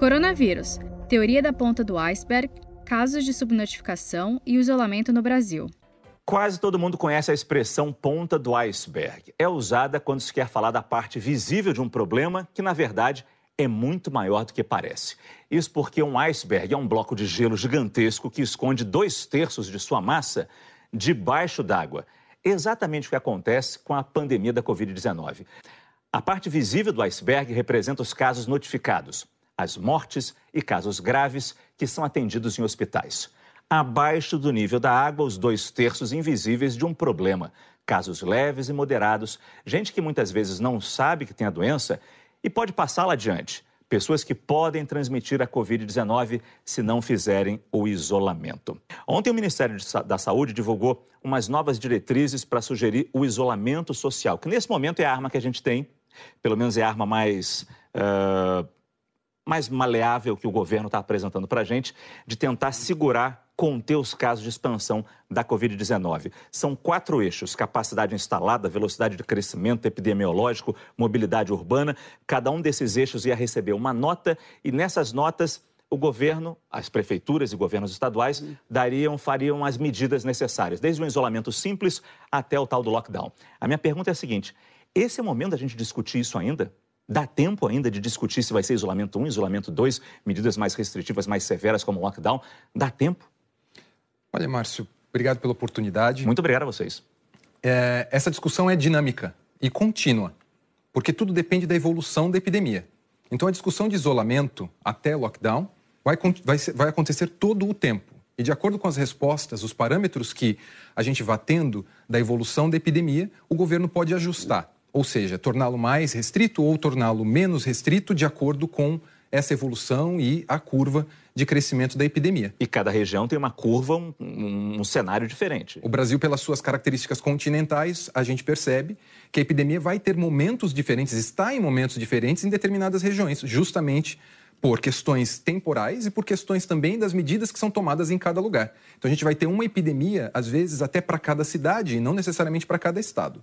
Coronavírus, teoria da ponta do iceberg, casos de subnotificação e isolamento no Brasil. Quase todo mundo conhece a expressão ponta do iceberg. É usada quando se quer falar da parte visível de um problema que, na verdade, é muito maior do que parece. Isso porque um iceberg é um bloco de gelo gigantesco que esconde dois terços de sua massa debaixo d'água. Exatamente o que acontece com a pandemia da Covid-19. A parte visível do iceberg representa os casos notificados, as mortes e casos graves que são atendidos em hospitais. Abaixo do nível da água, os dois terços invisíveis de um problema. Casos leves e moderados, gente que muitas vezes não sabe que tem a doença e pode passá-la adiante. Pessoas que podem transmitir a Covid-19 se não fizerem o isolamento. Ontem, o Ministério da Saúde divulgou umas novas diretrizes para sugerir o isolamento social, que nesse momento é a arma que a gente tem, pelo menos é a arma mais. Uh, mais maleável que o governo está apresentando para a gente, de tentar segurar conter os casos de expansão da Covid-19. São quatro eixos: capacidade instalada, velocidade de crescimento epidemiológico, mobilidade urbana. Cada um desses eixos ia receber uma nota e nessas notas o governo, as prefeituras e governos estaduais dariam, fariam as medidas necessárias, desde o isolamento simples até o tal do lockdown. A minha pergunta é a seguinte: esse é o momento da gente discutir isso ainda? Dá tempo ainda de discutir se vai ser isolamento 1, isolamento 2, medidas mais restritivas, mais severas como lockdown? Dá tempo? Olha, Márcio, obrigado pela oportunidade. Muito obrigado a vocês. É, essa discussão é dinâmica e contínua, porque tudo depende da evolução da epidemia. Então, a discussão de isolamento até lockdown vai, vai, vai acontecer todo o tempo. E de acordo com as respostas, os parâmetros que a gente vai tendo da evolução da epidemia, o governo pode ajustar, ou seja, torná-lo mais restrito ou torná-lo menos restrito de acordo com essa evolução e a curva de crescimento da epidemia. E cada região tem uma curva, um, um, um, cenário diferente. O Brasil, pelas suas características continentais, a gente percebe que a epidemia vai ter momentos diferentes, está em momentos diferentes em determinadas regiões, justamente por questões temporais e por questões também das medidas que são tomadas em cada lugar. Então a gente vai ter uma epidemia, às vezes, até para cada cidade e não necessariamente para cada estado.